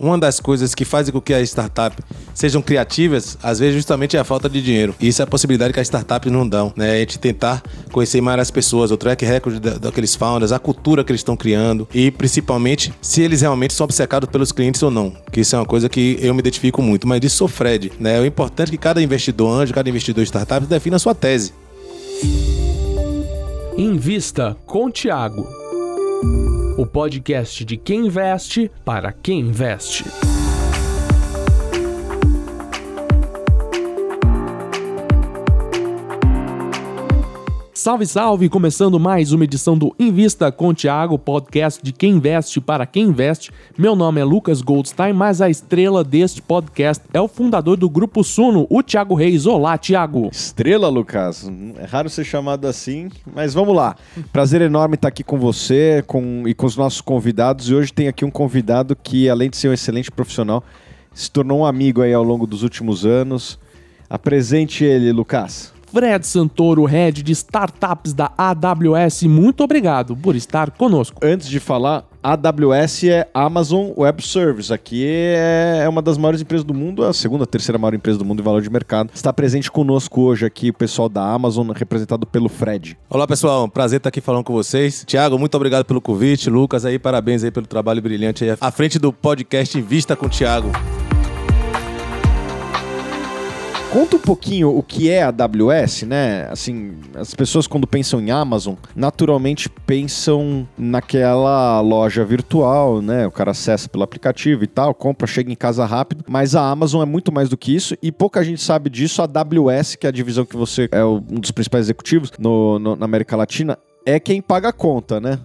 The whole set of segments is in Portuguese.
uma das coisas que fazem com que as startups sejam criativas, às vezes justamente é a falta de dinheiro. E isso é a possibilidade que as startups não dão, né? A gente tentar conhecer mais as pessoas, o track record daqueles founders, a cultura que eles estão criando e principalmente se eles realmente são obcecados pelos clientes ou não, que isso é uma coisa que eu me identifico muito. Mas disso sou Fred, né? O importante é que cada investidor anjo, cada investidor startup defina a sua tese. Invista com Tiago. O podcast de quem investe para quem investe. Salve, salve! Começando mais uma edição do Invista com Thiago, podcast de quem investe para quem investe. Meu nome é Lucas Goldstein, mas a estrela deste podcast é o fundador do Grupo Suno, o Thiago Reis. Olá, Thiago! Estrela, Lucas. É raro ser chamado assim, mas vamos lá. Prazer enorme estar aqui com você com, e com os nossos convidados. E hoje tem aqui um convidado que, além de ser um excelente profissional, se tornou um amigo aí ao longo dos últimos anos. Apresente ele, Lucas. Fred Santoro, head de startups da AWS, muito obrigado por estar conosco. Antes de falar, AWS é Amazon Web Service. Aqui é, uma das maiores empresas do mundo, a segunda, terceira maior empresa do mundo em valor de mercado. Está presente conosco hoje aqui o pessoal da Amazon, representado pelo Fred. Olá, pessoal. Prazer estar aqui falando com vocês. Tiago, muito obrigado pelo convite. Lucas, aí, parabéns aí pelo trabalho brilhante aí à frente do podcast Vista com o Tiago. Conta um pouquinho o que é a AWS, né? Assim, as pessoas quando pensam em Amazon, naturalmente pensam naquela loja virtual, né? O cara acessa pelo aplicativo e tal, compra, chega em casa rápido. Mas a Amazon é muito mais do que isso e pouca gente sabe disso. A AWS, que é a divisão que você é um dos principais executivos no, no na América Latina, é quem paga a conta, né?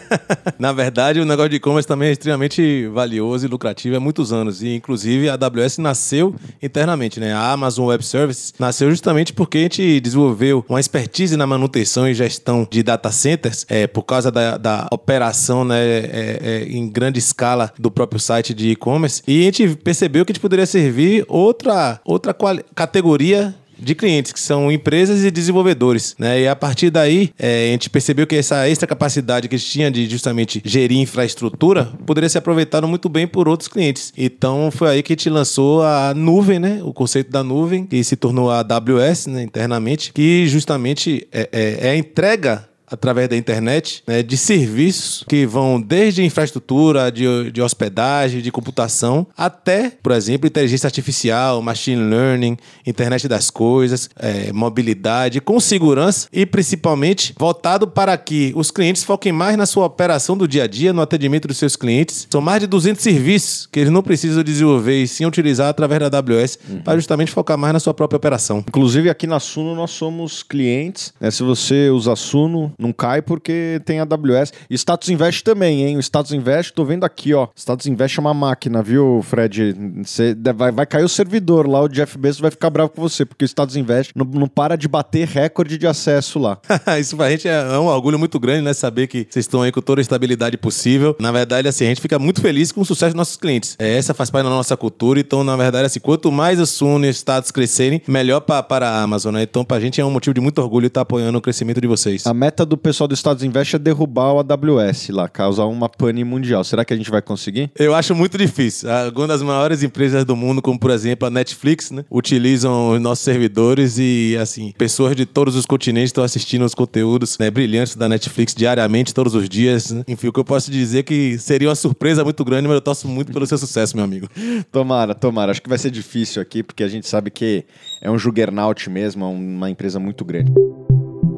Na verdade, o negócio de e-commerce também é extremamente valioso e lucrativo há muitos anos. E, inclusive, a AWS nasceu internamente, né? A Amazon Web Services nasceu justamente porque a gente desenvolveu uma expertise na manutenção e gestão de data centers é, por causa da, da operação né, é, é, em grande escala do próprio site de e-commerce. E a gente percebeu que a gente poderia servir outra, outra categoria de clientes, que são empresas e desenvolvedores. Né? E a partir daí, é, a gente percebeu que essa extra capacidade que eles tinham de justamente gerir infraestrutura poderia ser aproveitada muito bem por outros clientes. Então foi aí que a gente lançou a nuvem, né? o conceito da nuvem, que se tornou a AWS né? internamente, que justamente é, é, é a entrega através da internet, né, de serviços que vão desde infraestrutura, de, de hospedagem, de computação, até, por exemplo, inteligência artificial, machine learning, internet das coisas, é, mobilidade, com segurança e principalmente voltado para que os clientes foquem mais na sua operação do dia a dia, no atendimento dos seus clientes. São mais de 200 serviços que eles não precisam desenvolver e sim utilizar através da AWS uhum. para justamente focar mais na sua própria operação. Inclusive aqui na Suno nós somos clientes. Né? Se você usa Suno, não cai porque tem AWS. E Status Invest também, hein? O Status Invest, tô vendo aqui, ó. Status Invest é uma máquina, viu, Fred? Você vai, vai cair o servidor lá, o Jeff Bezos vai ficar bravo com você, porque o Status Invest não, não para de bater recorde de acesso lá. Isso pra gente é um orgulho muito grande, né? Saber que vocês estão aí com toda a estabilidade possível. Na verdade, assim, a gente fica muito feliz com o sucesso dos nossos clientes. É, essa faz parte da nossa cultura, então, na verdade, assim, quanto mais o Suno e os Status crescerem, melhor pra, para a Amazon, né? Então, pra gente é um motivo de muito orgulho estar apoiando o crescimento de vocês. A meta do pessoal do Estados Invest é derrubar o AWS lá, causar uma pane mundial. Será que a gente vai conseguir? Eu acho muito difícil. Algumas das maiores empresas do mundo, como por exemplo a Netflix, né, utilizam os nossos servidores e, assim, pessoas de todos os continentes estão assistindo os conteúdos né, brilhantes da Netflix diariamente, todos os dias. Né? Enfim, o que eu posso dizer é que seria uma surpresa muito grande, mas eu torço muito pelo seu sucesso, meu amigo. Tomara, tomara. Acho que vai ser difícil aqui, porque a gente sabe que é um juggernaut mesmo, é uma empresa muito grande.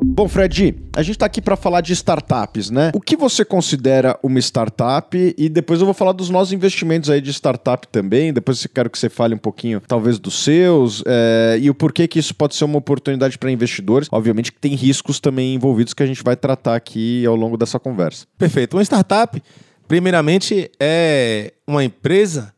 Bom, Fred, a gente está aqui para falar de startups, né? O que você considera uma startup? E depois eu vou falar dos nossos investimentos aí de startup também. Depois eu quero que você fale um pouquinho, talvez, dos seus é, e o porquê que isso pode ser uma oportunidade para investidores. Obviamente que tem riscos também envolvidos que a gente vai tratar aqui ao longo dessa conversa. Perfeito. Uma startup, primeiramente, é uma empresa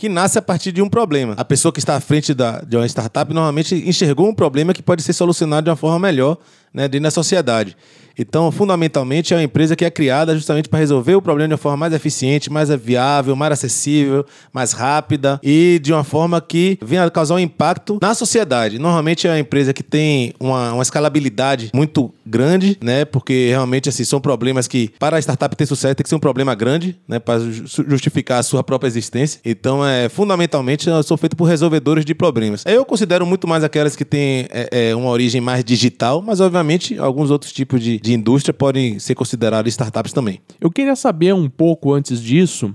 que nasce a partir de um problema. A pessoa que está à frente da, de uma startup normalmente enxergou um problema que pode ser solucionado de uma forma melhor né, dentro da sociedade. Então, fundamentalmente, é uma empresa que é criada justamente para resolver o problema de uma forma mais eficiente, mais viável, mais acessível, mais rápida e de uma forma que venha a causar um impacto na sociedade. Normalmente é uma empresa que tem uma, uma escalabilidade muito grande, né? Porque realmente assim, são problemas que, para a startup ter sucesso, tem que ser um problema grande, né? Para justificar a sua própria existência. Então, é, fundamentalmente, são feitas por resolvedores de problemas. Eu considero muito mais aquelas que têm é, é, uma origem mais digital, mas obviamente alguns outros tipos de, de indústria podem ser consideradas startups também. Eu queria saber um pouco antes disso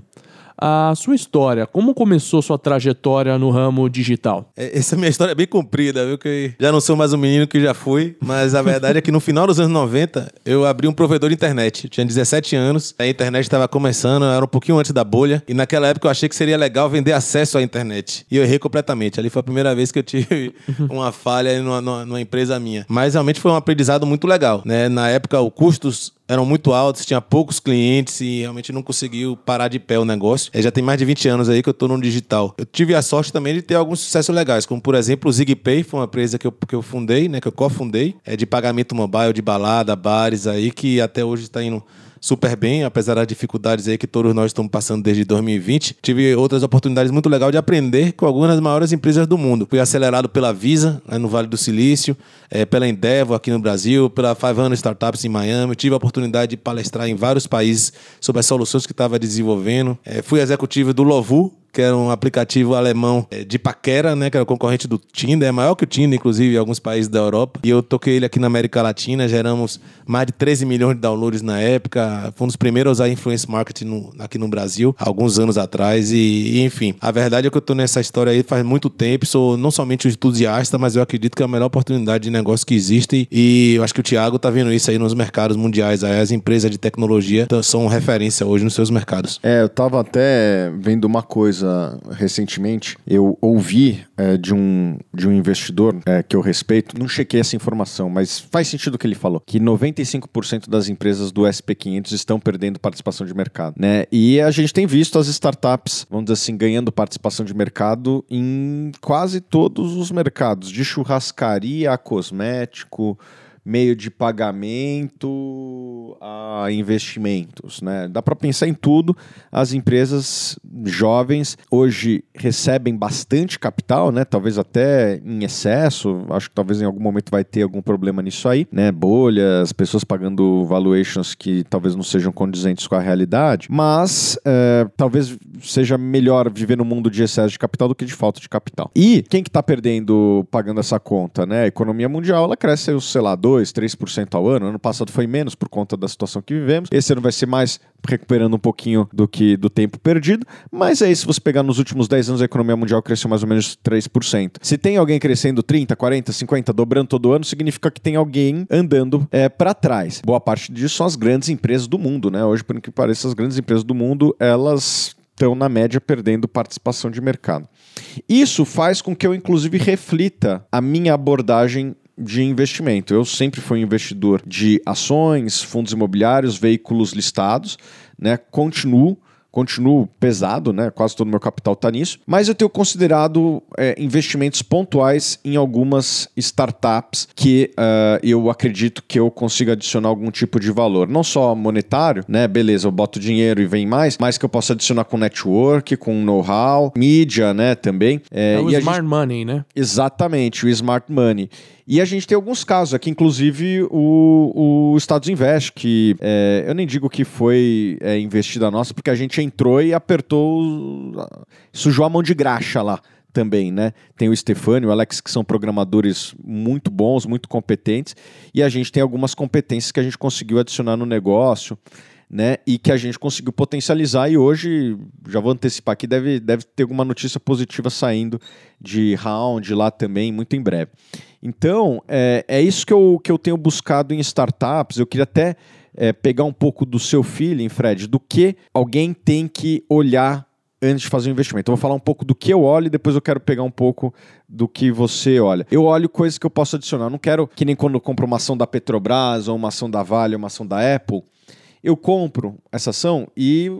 a sua história. Como começou sua trajetória no ramo digital? É, essa minha história é bem comprida, viu? Que já não sou mais um menino que já fui, mas a verdade é que no final dos anos 90 eu abri um provedor de internet. Eu tinha 17 anos, a internet estava começando, era um pouquinho antes da bolha, e naquela época eu achei que seria legal vender acesso à internet. E eu errei completamente. Ali foi a primeira vez que eu tive uma falha numa, numa empresa minha. Mas realmente foi um aprendizado muito legal, né? Na época, os custos eram muito altos, tinha poucos clientes e realmente não conseguiu parar de pé o negócio. É, já tem mais de 20 anos aí que eu estou no digital. Eu tive a sorte também de ter alguns sucessos legais, como por exemplo o ZigPay, foi uma empresa que eu, que eu fundei, né, que eu cofundei, é de pagamento mobile, de balada, bares aí, que até hoje está indo super bem, apesar das dificuldades aí que todos nós estamos passando desde 2020. Tive outras oportunidades muito legais de aprender com algumas das maiores empresas do mundo. Fui acelerado pela Visa, né, no Vale do Silício, é, pela Endeavor aqui no Brasil, pela 500 Startups em Miami. Tive a oportunidade de palestrar em vários países sobre as soluções que estava desenvolvendo. É, fui executivo do Lovu, que era um aplicativo alemão é, de paquera, né? Que era o concorrente do Tinder, é maior que o Tinder, inclusive, em alguns países da Europa. E eu toquei ele aqui na América Latina, geramos mais de 13 milhões de downloads na época. Fomos os primeiros a usar influence marketing no, aqui no Brasil, alguns anos atrás. E, e, enfim, a verdade é que eu tô nessa história aí faz muito tempo. Sou não somente um entusiasta, mas eu acredito que é a melhor oportunidade de negócio que existe. E eu acho que o Thiago tá vendo isso aí nos mercados mundiais. Aí as empresas de tecnologia são referência hoje nos seus mercados. É, eu tava até vendo uma coisa coisa recentemente. Eu ouvi é, de, um, de um investidor é, que eu respeito, não chequei essa informação, mas faz sentido o que ele falou, que 95% das empresas do SP500 estão perdendo participação de mercado. Né? E a gente tem visto as startups, vamos dizer assim, ganhando participação de mercado em quase todos os mercados, de churrascaria a cosmético, meio de pagamento a investimentos, né? Dá para pensar em tudo. As empresas jovens hoje recebem bastante capital, né? Talvez até em excesso. Acho que talvez em algum momento vai ter algum problema nisso aí, né? Bolhas, pessoas pagando valuations que talvez não sejam condizentes com a realidade. Mas é, talvez seja melhor viver no mundo de excesso de capital do que de falta de capital. E quem que está perdendo pagando essa conta, né? A economia mundial ela cresce, sei lá, 2, 3% ao ano. Ano passado foi menos por conta da situação que vivemos. Esse ano vai ser mais recuperando um pouquinho do que do tempo perdido. Mas aí, se você pegar nos últimos 10 anos, a economia mundial cresceu mais ou menos 3%. Se tem alguém crescendo 30, 40, 50, dobrando todo ano, significa que tem alguém andando é, para trás. Boa parte disso são as grandes empresas do mundo, né? Hoje, por que pareça, as grandes empresas do mundo, elas estão, na média, perdendo participação de mercado. Isso faz com que eu, inclusive, reflita a minha abordagem de investimento. Eu sempre fui investidor de ações, fundos imobiliários, veículos listados, né? Continuo continuo pesado, né? Quase todo o meu capital está nisso. Mas eu tenho considerado é, investimentos pontuais em algumas startups que uh, eu acredito que eu consiga adicionar algum tipo de valor. Não só monetário, né? Beleza, eu boto dinheiro e vem mais, mas que eu possa adicionar com network, com know-how, mídia, né? Também. É, é o smart gente... money, né? Exatamente, o smart money. E a gente tem alguns casos aqui, inclusive o, o Estados Invest, que é, eu nem digo que foi é, investida nossa, porque a gente entrou e apertou, sujou a mão de graxa lá também, né? Tem o Stefano e o Alex, que são programadores muito bons, muito competentes, e a gente tem algumas competências que a gente conseguiu adicionar no negócio né? E que a gente conseguiu potencializar e hoje, já vou antecipar aqui, deve, deve ter alguma notícia positiva saindo de round lá também, muito em breve. Então, é, é isso que eu, que eu tenho buscado em startups. Eu queria até é, pegar um pouco do seu feeling, Fred, do que alguém tem que olhar antes de fazer um investimento. Eu vou falar um pouco do que eu olho e depois eu quero pegar um pouco do que você olha. Eu olho coisas que eu posso adicionar. Eu não quero que nem quando eu compro uma ação da Petrobras ou uma ação da Vale ou uma ação da Apple, eu compro essa ação e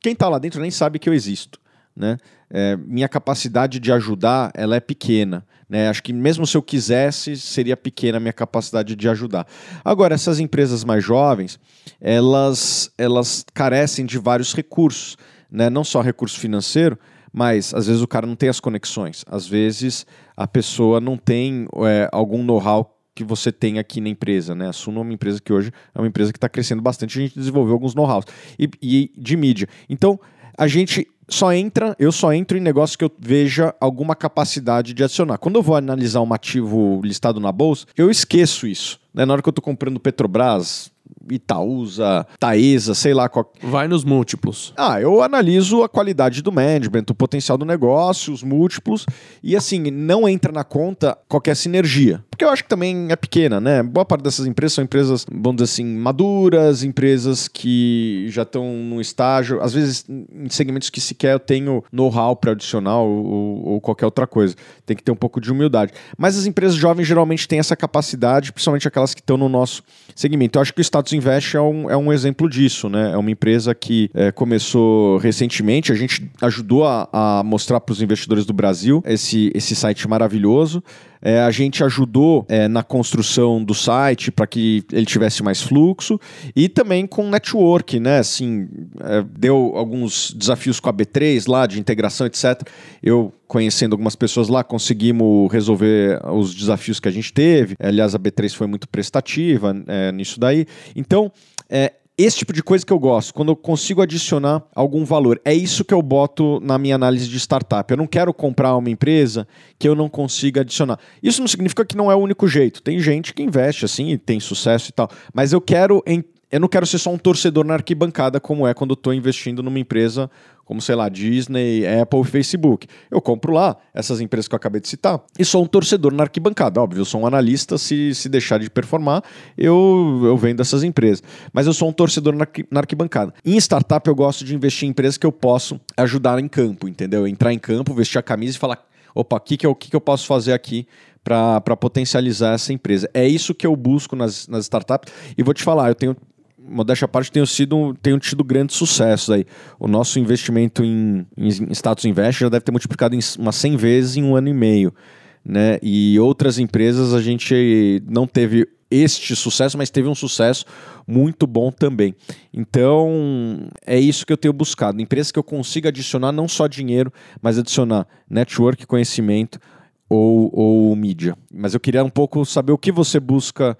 quem está lá dentro nem sabe que eu existo. né? É, minha capacidade de ajudar ela é pequena. Né? Acho que mesmo se eu quisesse, seria pequena a minha capacidade de ajudar. Agora, essas empresas mais jovens, elas, elas carecem de vários recursos, né? não só recurso financeiro, mas às vezes o cara não tem as conexões, às vezes a pessoa não tem é, algum know-how que você tem aqui na empresa, né? A Suno é uma empresa que hoje é uma empresa que está crescendo bastante, a gente desenvolveu alguns know-hows e, e de mídia. Então, a gente só entra, eu só entro em negócios que eu veja alguma capacidade de adicionar. Quando eu vou analisar um ativo listado na bolsa, eu esqueço isso. Né? Na hora que eu estou comprando Petrobras, Itaúsa, Taesa, sei lá qual. Vai nos múltiplos. Ah, eu analiso a qualidade do management, o potencial do negócio, os múltiplos, e assim, não entra na conta qualquer sinergia. Porque eu acho que também é pequena, né? Boa parte dessas empresas são empresas, vamos dizer assim, maduras, empresas que já estão no estágio, às vezes em segmentos que sequer eu tenho know-how para adicionar ou, ou, ou, qualquer outra coisa. Tem que ter um pouco de humildade. Mas as empresas jovens geralmente têm essa capacidade, principalmente aquelas que estão no nosso segmento. Eu acho que o Status Invest é um, é um exemplo disso, né? É uma empresa que é, começou recentemente, a gente ajudou a, a mostrar para os investidores do Brasil esse, esse site maravilhoso. É, a gente ajudou é, na construção do site para que ele tivesse mais fluxo e também com network, né? Assim, é, deu alguns desafios com a B3 lá de integração, etc. Eu conhecendo algumas pessoas lá, conseguimos resolver os desafios que a gente teve. Aliás, a B3 foi muito prestativa é, nisso daí. Então, é, esse tipo de coisa que eu gosto, quando eu consigo adicionar algum valor. É isso que eu boto na minha análise de startup. Eu não quero comprar uma empresa que eu não consiga adicionar. Isso não significa que não é o único jeito. Tem gente que investe assim e tem sucesso e tal. Mas eu quero eu não quero ser só um torcedor na arquibancada, como é quando estou investindo numa empresa como, sei lá, Disney, Apple Facebook. Eu compro lá essas empresas que eu acabei de citar e sou um torcedor na arquibancada. Óbvio, eu sou um analista, se, se deixar de performar, eu, eu vendo essas empresas. Mas eu sou um torcedor na, na arquibancada. Em startup, eu gosto de investir em empresas que eu posso ajudar em campo, entendeu? Entrar em campo, vestir a camisa e falar: opa, o que, que, eu, que, que eu posso fazer aqui para potencializar essa empresa. É isso que eu busco nas, nas startups. E vou te falar, eu tenho modéstia à parte, tenham, sido, tenham tido grandes sucessos aí. O nosso investimento em, em status invest já deve ter multiplicado em umas 100 vezes em um ano e meio. Né? E outras empresas a gente não teve este sucesso, mas teve um sucesso muito bom também. Então, é isso que eu tenho buscado. Empresas que eu consiga adicionar não só dinheiro, mas adicionar network, conhecimento ou, ou mídia. Mas eu queria um pouco saber o que você busca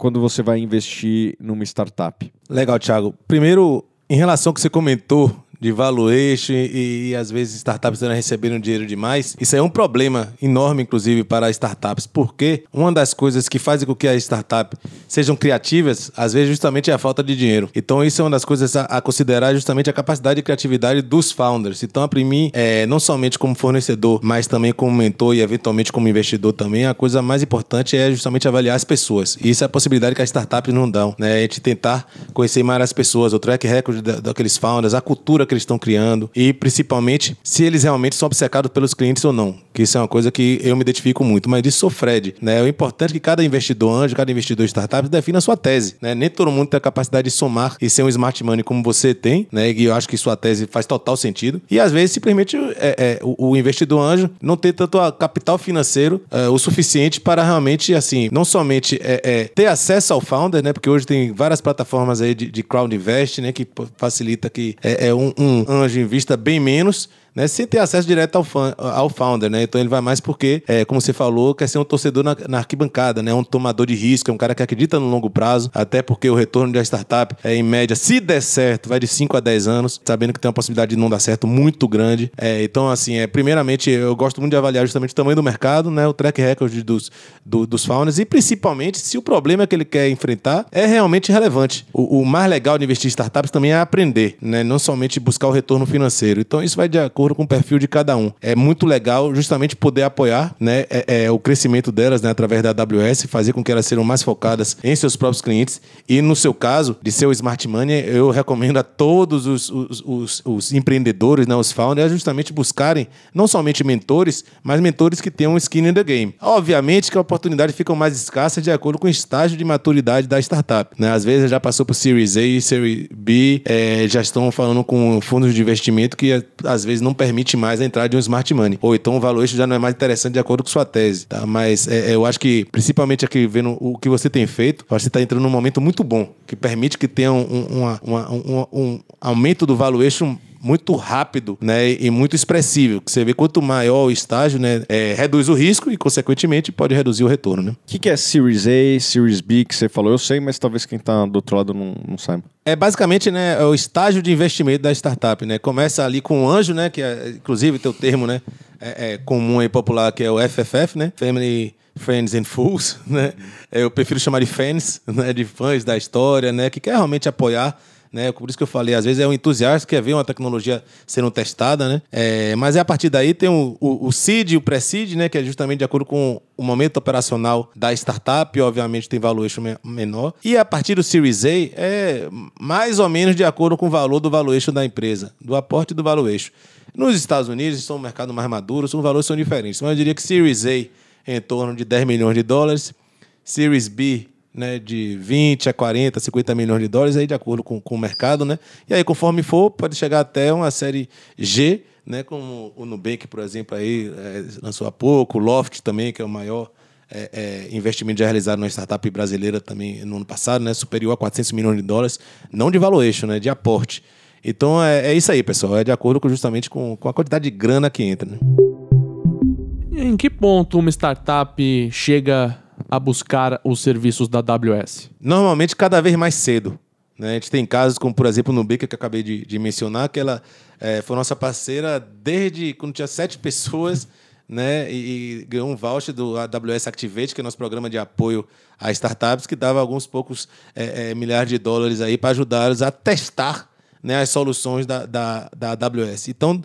quando você vai investir numa startup? Legal, Thiago. Primeiro, em relação ao que você comentou de valuation e, e, às vezes startups estão recebendo dinheiro demais. Isso é um problema enorme, inclusive, para startups, porque uma das coisas que fazem com que as startups sejam criativas, às vezes, justamente é a falta de dinheiro. Então, isso é uma das coisas a, a considerar justamente a capacidade de criatividade dos founders. Então, para mim, é, não somente como fornecedor, mas também como mentor e eventualmente como investidor também, a coisa mais importante é justamente avaliar as pessoas. E isso é a possibilidade que as startups não dão, né? A gente tentar conhecer mais as pessoas, o track record daqueles founders, a cultura que eles estão criando e principalmente se eles realmente são obcecados pelos clientes ou não. Que isso é uma coisa que eu me identifico muito, mas isso sou Fred, né? O importante é que cada investidor anjo, cada investidor startup defina a sua tese, né? Nem todo mundo tem a capacidade de somar e ser um smart money como você tem, né? E eu acho que sua tese faz total sentido. E às vezes simplesmente é, é, o, o, investidor anjo não tem tanto capital financeiro é, o suficiente para realmente assim, não somente é, é, ter acesso ao founder, né? Porque hoje tem várias plataformas aí de, de crowd invest, né? Que facilita que é, é um, um anjo invista bem menos né, sem ter acesso direto ao, fan, ao founder, né? Então ele vai mais porque, é, como você falou, quer ser um torcedor na, na, arquibancada, né? Um tomador de risco, é um cara que acredita no longo prazo, até porque o retorno da startup é, em média, se der certo, vai de 5 a 10 anos, sabendo que tem uma possibilidade de não dar certo muito grande. É, então, assim, é, primeiramente, eu gosto muito de avaliar justamente o tamanho do mercado, né? O track record dos, do, dos founders e principalmente se o problema que ele quer enfrentar é realmente relevante. O, o mais legal de investir em startups também é aprender, né? Não somente buscar o retorno financeiro. Então, isso vai de acordo acordo com o perfil de cada um. É muito legal justamente poder apoiar né, é, é, o crescimento delas né, através da AWS, fazer com que elas sejam mais focadas em seus próprios clientes. E no seu caso, de ser o Smart Money, eu recomendo a todos os, os, os, os empreendedores, né, os founders, justamente buscarem não somente mentores, mas mentores que tenham skin in the game. Obviamente que a oportunidade fica mais escassa de acordo com o estágio de maturidade da startup. Né? Às vezes já passou por Series A, Series B, é, já estão falando com fundos de investimento que às vezes não não permite mais a entrada de um smart money. Ou então o valuation já não é mais interessante de acordo com sua tese, tá? Mas é, é eu acho que, principalmente aqui vendo o que você tem feito, você está entrando num momento muito bom, que permite que tenha um, uma, uma, um, um aumento do valuation muito rápido né, e muito expressivo. Que você vê quanto maior o estágio, né, é, reduz o risco e, consequentemente, pode reduzir o retorno. Né? O que, que é Series A, Series B que você falou? Eu sei, mas talvez quem está do outro lado não, não saiba. É basicamente né, é o estágio de investimento da startup. Né? Começa ali com o anjo, né, que é, inclusive, teu termo né, é, é comum e popular, que é o FFF, né? Family Friends and Fools, né? Eu prefiro chamar de fans, né? De fãs da história, né? Que quer realmente apoiar né? Por isso que eu falei, às vezes é um entusiasta que quer ver uma tecnologia sendo testada, né? É, mas é a partir daí tem o, o, o seed e o pre-seed, né? Que é justamente de acordo com o momento operacional da startup, obviamente tem valuation menor. E a partir do Series A é mais ou menos de acordo com o valor do valuation da empresa, do aporte do valuation. Nos Estados Unidos, são um mercado mais maduro, os valores são diferentes. Mas eu diria que Series A em torno de 10 milhões de dólares, Series B né, de 20 a 40, 50 milhões de dólares, aí de acordo com, com o mercado, né? E aí, conforme for, pode chegar até uma série G, né, como o Nubank, por exemplo, aí é, lançou há pouco, o Loft também, que é o maior é, é, investimento já realizado numa startup brasileira também no ano passado, né, superior a 400 milhões de dólares, não de valuation, né, de aporte. Então é, é isso aí, pessoal, é de acordo com, justamente com, com a quantidade de grana que entra. Né? Em que ponto uma startup chega a buscar os serviços da AWS? Normalmente cada vez mais cedo. Né? A gente tem casos como, por exemplo, no Baker, que eu acabei de, de mencionar, que ela é, foi nossa parceira desde quando tinha sete pessoas né? E, e, ganhou um voucher do AWS Activate, que é nosso programa de apoio a startups, que dava alguns poucos é, é, milhares de dólares aí para ajudá-los a testar né, as soluções da, da, da AWS. Então,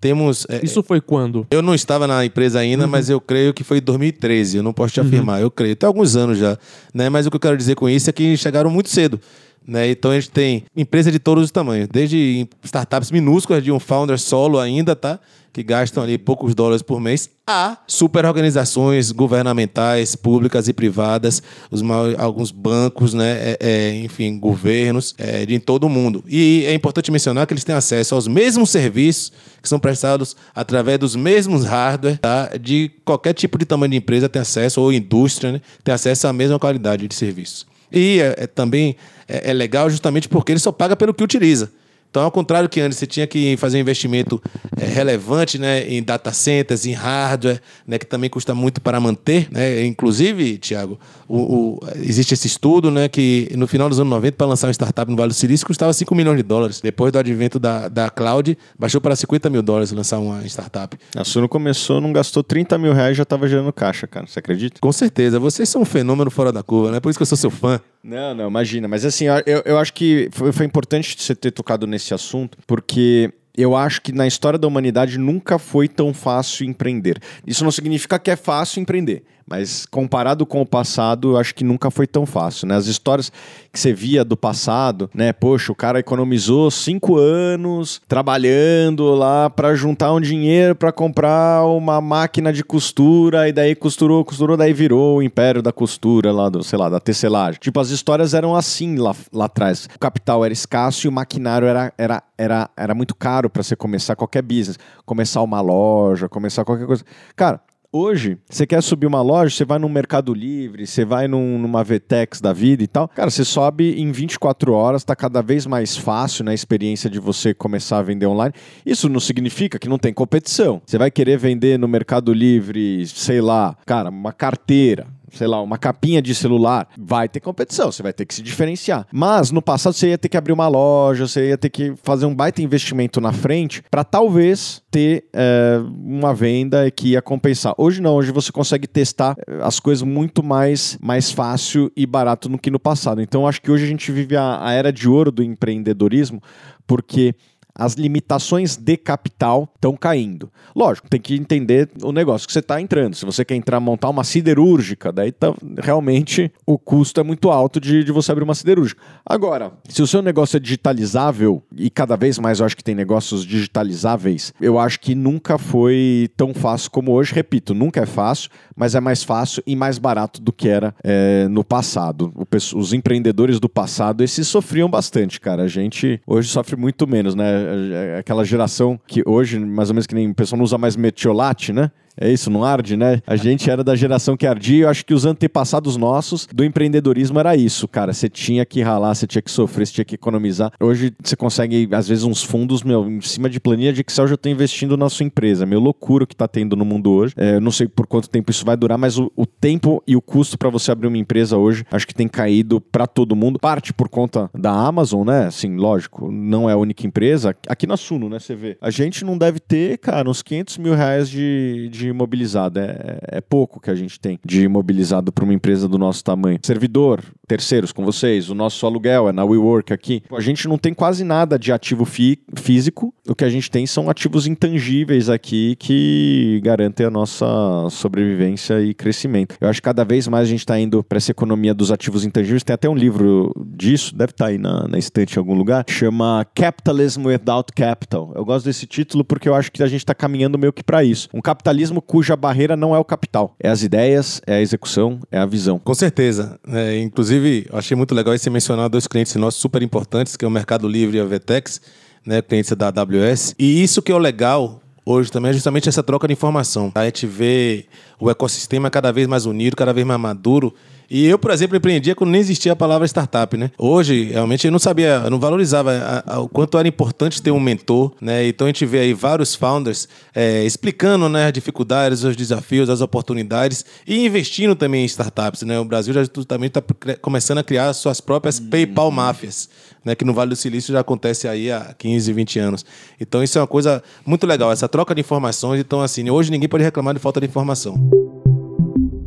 temos. É, Isso foi quando? Eu não estava na empresa ainda, uhum. mas eu creio que foi em 2013. Eu não posso te uhum. afirmar, eu creio. Tem alguns anos já. Né? Mas o que eu quero dizer com isso é que chegaram muito cedo. Né? Então a gente tem empresa de todos os tamanhos, desde startups minúsculas de um founder solo ainda, tá? que gastam ali poucos dólares por mês, a super organizações governamentais, públicas e privadas, maiores, alguns bancos, né, é, é, enfim, governos é, de todo o mundo. E é importante mencionar que eles têm acesso aos mesmos serviços que são prestados através dos mesmos hardware, tá? de qualquer tipo de tamanho de empresa tem acesso, ou indústria, né, tem acesso à mesma qualidade de serviço. E é, é também é, é legal justamente porque ele só paga pelo que utiliza. Então, ao contrário que antes você tinha que fazer um investimento é, relevante né, em data centers, em hardware, né, que também custa muito para manter. Né? Inclusive, Tiago, o, o, existe esse estudo né, que no final dos anos 90, para lançar uma startup no Vale do Silício, custava 5 milhões de dólares. Depois do advento da, da cloud, baixou para 50 mil dólares lançar uma startup. A Suno começou, não gastou 30 mil reais já estava gerando caixa, cara. Você acredita? Com certeza. Vocês são um fenômeno fora da curva, né? Por isso que eu sou seu fã. Não, não, imagina. Mas assim, eu, eu acho que foi, foi importante você ter tocado nesse assunto, porque eu acho que na história da humanidade nunca foi tão fácil empreender. Isso não significa que é fácil empreender, mas comparado com o passado, eu acho que nunca foi tão fácil, né? As histórias que você via do passado, né? Poxa, o cara economizou cinco anos trabalhando lá para juntar um dinheiro para comprar uma máquina de costura e daí costurou, costurou, daí virou o império da costura lá do, sei lá, da tecelagem. Tipo, as histórias eram assim lá, lá atrás. O capital era escasso e o maquinário era, era, era, era muito caro para você começar qualquer business, começar uma loja, começar qualquer coisa. Cara, Hoje, você quer subir uma loja, você vai no Mercado Livre, você vai num, numa VTEX da vida e tal. Cara, você sobe em 24 horas, tá cada vez mais fácil na experiência de você começar a vender online. Isso não significa que não tem competição. Você vai querer vender no Mercado Livre, sei lá, cara, uma carteira sei lá, uma capinha de celular, vai ter competição, você vai ter que se diferenciar. Mas no passado você ia ter que abrir uma loja, você ia ter que fazer um baita investimento na frente para talvez ter é, uma venda que ia compensar. Hoje não, hoje você consegue testar eh, as coisas muito mais, mais fácil e barato do que no passado. Então acho que hoje a gente vive a, a era de ouro do empreendedorismo porque as limitações de capital estão caindo. Lógico, tem que entender o negócio que você está entrando. Se você quer entrar montar uma siderúrgica, daí tá, realmente o custo é muito alto de, de você abrir uma siderúrgica. Agora, se o seu negócio é digitalizável, e cada vez mais eu acho que tem negócios digitalizáveis, eu acho que nunca foi tão fácil como hoje. Repito, nunca é fácil, mas é mais fácil e mais barato do que era é, no passado. O, os empreendedores do passado, esses sofriam bastante, cara. A gente hoje sofre muito menos, né? Aquela geração que hoje, mais ou menos que nem o pessoal não usa mais metiolate, né? É isso, não arde, né? A gente era da geração que ardia. Eu acho que os antepassados nossos do empreendedorismo era isso, cara. Você tinha que ralar, você tinha que sofrer, você tinha que economizar. Hoje você consegue, às vezes, uns fundos, meu, em cima de planilha de Excel já tô investindo na sua empresa. Meu loucura que tá tendo no mundo hoje. É, não sei por quanto tempo isso vai durar, mas o, o tempo e o custo para você abrir uma empresa hoje, acho que tem caído para todo mundo. Parte por conta da Amazon, né? Assim, lógico, não é a única empresa. Aqui na Suno, né? Você vê. A gente não deve ter, cara, uns 500 mil reais de, de imobilizado. É, é pouco que a gente tem de imobilizado para uma empresa do nosso tamanho. Servidor, terceiros com vocês, o nosso aluguel é na WeWork aqui. A gente não tem quase nada de ativo físico. O que a gente tem são ativos intangíveis aqui que garantem a nossa sobrevivência e crescimento. Eu acho que cada vez mais a gente está indo para essa economia dos ativos intangíveis. Tem até um livro disso, deve estar tá aí na, na estante em algum lugar, chama Capitalism Without Capital. Eu gosto desse título porque eu acho que a gente está caminhando meio que para isso. Um capitalismo cuja barreira não é o capital, é as ideias, é a execução, é a visão. Com certeza. É, inclusive, achei muito legal você mencionar dois clientes nossos super importantes, que é o Mercado Livre e a Vetex, né, clientes da AWS. E isso que é o legal hoje também é justamente essa troca de informação. A gente vê o ecossistema cada vez mais unido, cada vez mais maduro. E eu, por exemplo, empreendia quando nem existia a palavra startup, né? Hoje, realmente, eu não sabia, eu não valorizava o quanto era importante ter um mentor, né? Então a gente vê aí vários founders é, explicando né, as dificuldades, os desafios, as oportunidades e investindo também em startups, né? O Brasil já também está começando a criar suas próprias PayPal máfias, né? Que no Vale do Silício já acontece aí há 15, 20 anos. Então isso é uma coisa muito legal, essa troca de informações. Então, assim, hoje ninguém pode reclamar de falta de informação.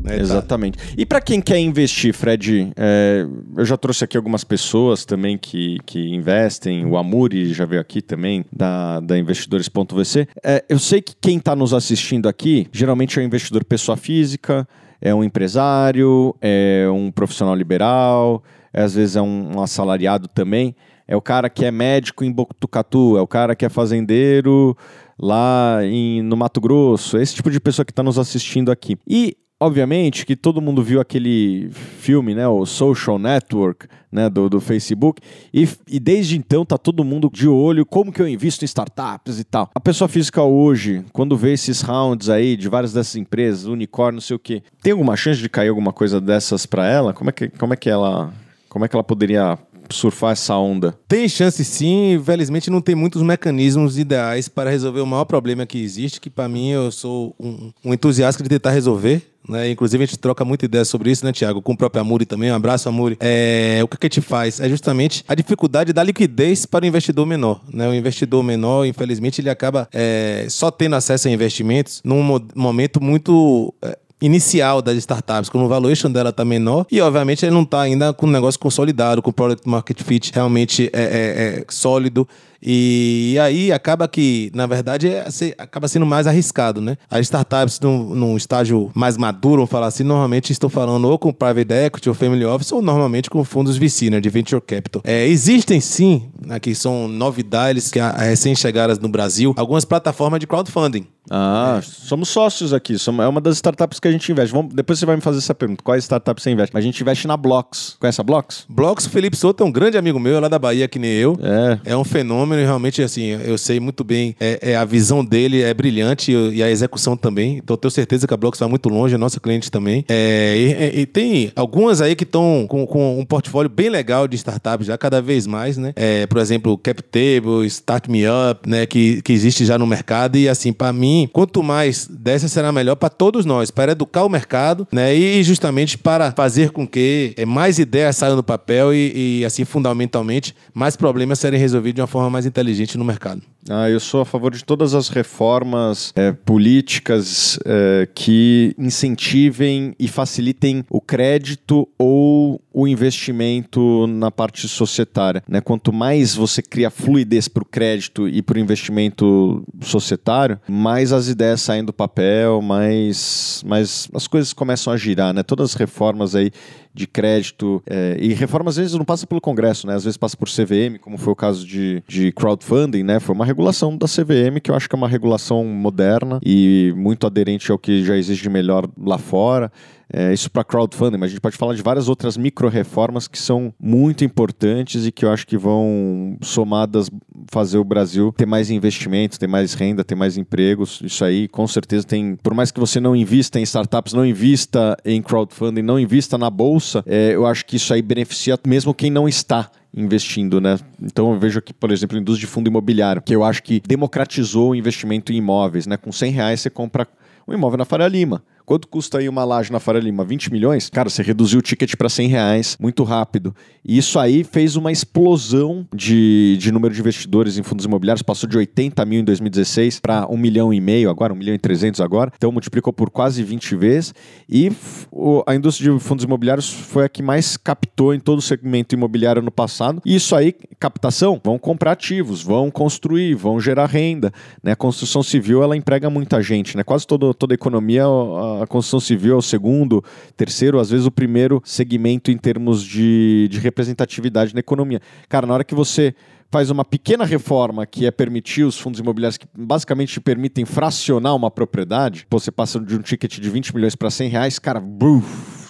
É, Exatamente. Tá. E para quem quer investir, Fred, é, eu já trouxe aqui algumas pessoas também que, que investem, o Amuri já veio aqui também, da, da investidores.vc. É, eu sei que quem está nos assistindo aqui, geralmente é um investidor pessoa física, é um empresário, é um profissional liberal, é, às vezes é um, um assalariado também. É o cara que é médico em Botucatu, é o cara que é fazendeiro lá em, no Mato Grosso, esse tipo de pessoa que está nos assistindo aqui. E obviamente que todo mundo viu aquele filme, né, o Social Network, né, do, do Facebook, e, e desde então tá todo mundo de olho como que eu invisto em startups e tal. A pessoa física hoje, quando vê esses rounds aí de várias dessas empresas, unicórnio, não sei o quê, tem alguma chance de cair alguma coisa dessas para ela? Como é que, como é que ela, como é que ela poderia surfar essa onda? Tem chance sim, felizmente não tem muitos mecanismos ideais para resolver o maior problema que existe, que para mim eu sou um, um entusiasta de tentar resolver, né? Inclusive, a gente troca muita ideia sobre isso, né, Tiago? Com o próprio Amuri também. Um abraço, Amuri. É, o que, que a gente faz? É justamente a dificuldade da liquidez para o investidor menor. Né? O investidor menor, infelizmente, ele acaba é, só tendo acesso a investimentos num momento muito é, inicial das startups, quando o valuation dela está menor e, obviamente, ele não está ainda com o negócio consolidado, com o product market fit realmente é, é, é sólido. E, aí acaba que, na verdade, é, acaba sendo mais arriscado, né? As startups, num, num estágio mais maduro, vamos falar assim, normalmente estão falando ou com private equity ou family office ou normalmente com fundos VC, né? De venture capital. É, existem sim, aqui são novidades que recém-chegadas no Brasil, algumas plataformas de crowdfunding. Ah, é. somos sócios aqui. Somos, é uma das startups que a gente investe. Vamos, depois você vai me fazer essa pergunta. Qual startup você investe? A gente investe na Blocks. Conhece a Blocks? Blocks, o Felipe Souto é um grande amigo meu, lá da Bahia, que nem eu. É. É um fenômeno e realmente, assim, eu sei muito bem. É, é a visão dele é brilhante e, e, a execução também. Então, tenho certeza que a Blocks vai muito longe, é nossa cliente também. É, e, e, tem algumas aí que estão com, com, um portfólio bem legal de startups já cada vez mais, né? É, por exemplo, CapTable, Start Me Up, né? Que, que existe já no mercado. E, assim, para mim, quanto mais mais dessa será melhor para todos nós, para educar o mercado, né? E justamente para fazer com que é, mais ideias saiam do papel e, e, assim, fundamentalmente, mais problemas serem resolvidos de uma forma mais inteligente no mercado. Ah, eu sou a favor de todas as reformas é, políticas é, que incentivem e facilitem o crédito ou o investimento na parte societária. Né? Quanto mais você cria fluidez para o crédito e para o investimento societário, mais as ideias saem do papel, mais, mais as coisas começam a girar. Né? Todas as reformas aí de crédito. É, e reforma às vezes não passa pelo Congresso, né? Às vezes passa por CVM, como foi o caso de, de crowdfunding, né? Foi uma regulação da CVM, que eu acho que é uma regulação moderna e muito aderente ao que já existe de melhor lá fora. É, isso para crowdfunding, mas a gente pode falar de várias outras micro-reformas que são muito importantes e que eu acho que vão, somadas, fazer o Brasil ter mais investimentos, ter mais renda, ter mais empregos. Isso aí, com certeza, tem. Por mais que você não invista em startups, não invista em crowdfunding, não invista na bolsa, é, eu acho que isso aí beneficia mesmo quem não está investindo, né? Então eu vejo aqui, por exemplo, a indústria de fundo imobiliário, que eu acho que democratizou o investimento em imóveis, né? Com 100 reais você compra um imóvel na Faria Lima. Quanto custa aí uma laje na Faria Lima? 20 milhões? Cara, você reduziu o ticket para 100 reais muito rápido. E isso aí fez uma explosão de, de número de investidores em fundos imobiliários. Passou de 80 mil em 2016 para 1 milhão e meio agora, 1 milhão e 300 agora. Então multiplicou por quase 20 vezes. E o, a indústria de fundos imobiliários foi a que mais captou em todo o segmento imobiliário no passado. E isso aí, captação, vão comprar ativos, vão construir, vão gerar renda. Né? A construção civil, ela emprega muita gente. Né? Quase todo, toda a economia... A, a construção civil é o segundo, terceiro, às vezes o primeiro segmento em termos de, de representatividade na economia. Cara, na hora que você faz uma pequena reforma que é permitir os fundos imobiliários que basicamente permitem fracionar uma propriedade, você passa de um ticket de 20 milhões para 100 reais, cara, buf,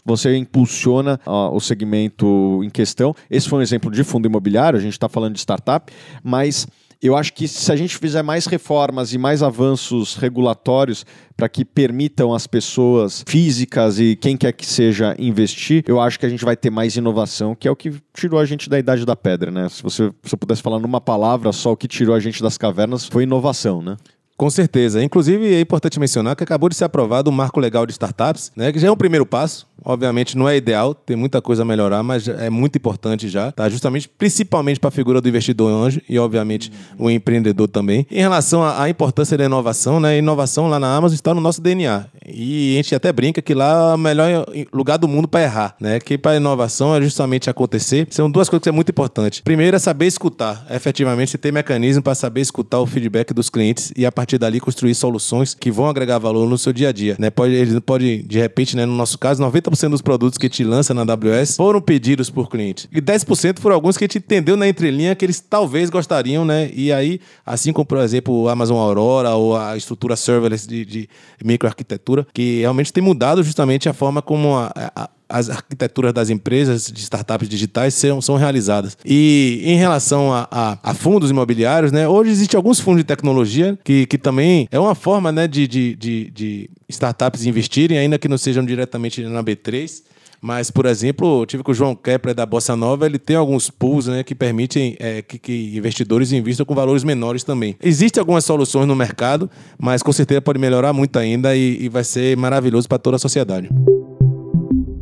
você impulsiona o segmento em questão. Esse foi um exemplo de fundo imobiliário, a gente está falando de startup, mas eu acho que se a gente fizer mais reformas e mais avanços regulatórios para que permitam as pessoas físicas e quem quer que seja investir, eu acho que a gente vai ter mais inovação, que é o que tirou a gente da idade da pedra, né? Se você se eu pudesse falar numa palavra só o que tirou a gente das cavernas foi inovação, né? Com certeza. Inclusive, é importante mencionar que acabou de ser aprovado o marco legal de startups, né, que já é um primeiro passo. Obviamente não é ideal, tem muita coisa a melhorar, mas é muito importante já, tá? Justamente, principalmente para a figura do investidor anjo e, obviamente, o empreendedor também. Em relação à importância da inovação, né? Inovação lá na Amazon está no nosso DNA. E a gente até brinca que lá é o melhor lugar do mundo para errar, né? Que para inovação é justamente acontecer. São duas coisas que são muito importantes. Primeiro é saber escutar, efetivamente ter mecanismo para saber escutar o feedback dos clientes e a partir dali construir soluções que vão agregar valor no seu dia a dia, né? Pode, ele pode de repente, né, no nosso caso, 90% dos produtos que te lança na AWS foram pedidos por cliente. E 10% foram alguns que a gente entendeu na entrelinha que eles talvez gostariam, né? E aí, assim como, por exemplo, o Amazon Aurora ou a estrutura serverless de, de microarquitetura, que realmente tem mudado justamente a forma como a, a as arquiteturas das empresas de startups digitais são, são realizadas. E em relação a, a, a, fundos imobiliários, né, hoje existem alguns fundos de tecnologia que, que também é uma forma né, de, de, de, de startups investirem, ainda que não sejam diretamente na B3. Mas, por exemplo, tive com o João Kepler da Bossa Nova, ele tem alguns pools né, que permitem é, que, que, investidores invistam com valores menores também. Existem algumas soluções no mercado, mas com certeza pode melhorar muito ainda e, e vai ser maravilhoso para toda a sociedade.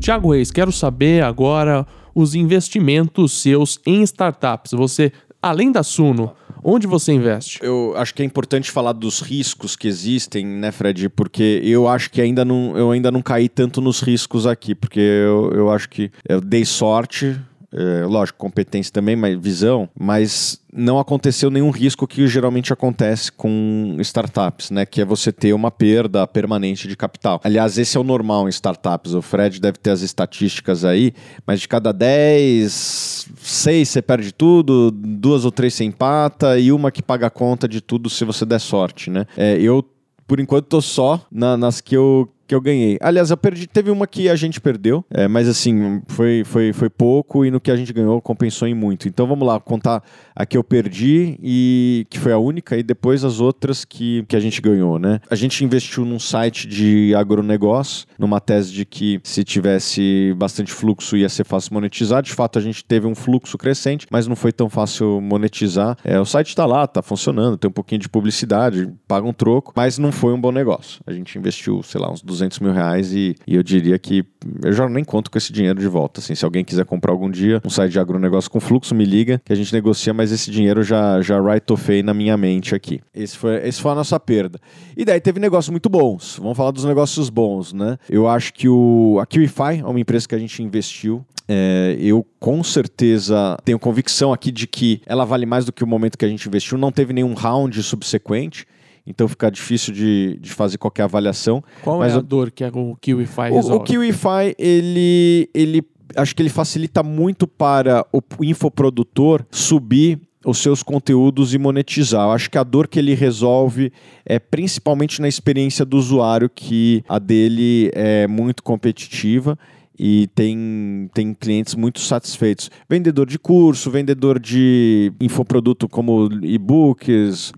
Tiago Reis, quero saber agora os investimentos seus em startups. Você, além da Suno, onde você investe? Eu acho que é importante falar dos riscos que existem, né, Fred? Porque eu acho que ainda não, eu ainda não caí tanto nos riscos aqui, porque eu, eu acho que eu dei sorte, é, lógico, competência também, mas visão, mas não aconteceu nenhum risco que geralmente acontece com startups, né? Que é você ter uma perda permanente de capital. Aliás, esse é o normal em startups. O Fred deve ter as estatísticas aí, mas de cada 10, 6 você perde tudo, duas ou três você empata e uma que paga a conta de tudo se você der sorte, né? É, eu, por enquanto, tô só na, nas que eu que eu ganhei. Aliás, eu perdi, teve uma que a gente perdeu, é, mas assim, foi, foi, foi pouco e no que a gente ganhou compensou em muito. Então vamos lá, contar a que eu perdi e que foi a única e depois as outras que, que a gente ganhou, né? A gente investiu num site de agronegócio, numa tese de que se tivesse bastante fluxo ia ser fácil monetizar. De fato, a gente teve um fluxo crescente, mas não foi tão fácil monetizar. É, o site está lá, está funcionando, tem um pouquinho de publicidade, paga um troco, mas não foi um bom negócio. A gente investiu, sei lá, uns 200 200 mil reais e, e, eu diria que eu já nem conto com esse dinheiro de volta. Assim, se alguém quiser comprar algum dia um site de agronegócio com fluxo, me liga que a gente negocia, mas esse dinheiro já, já right-offei na minha mente aqui. Esse foi, esse foi a nossa perda. E daí teve negócios muito bons. Vamos falar dos negócios bons, né? Eu acho que o, a QIFI é uma empresa que a gente investiu é, eu com certeza tenho convicção aqui de que ela vale mais do que o momento que a gente investiu. Não teve nenhum round subsequente então fica difícil de, de fazer qualquer avaliação. Qual Mas é a dor que o KiwiFi resolve? O, o KiwiFi, ele, ele acho que ele facilita muito para o infoprodutor subir os seus conteúdos e monetizar. Eu acho que a dor que ele resolve é principalmente na experiência do usuário, que a dele é muito competitiva e tem, tem clientes muito satisfeitos. Vendedor de curso, vendedor de infoproduto como e-books.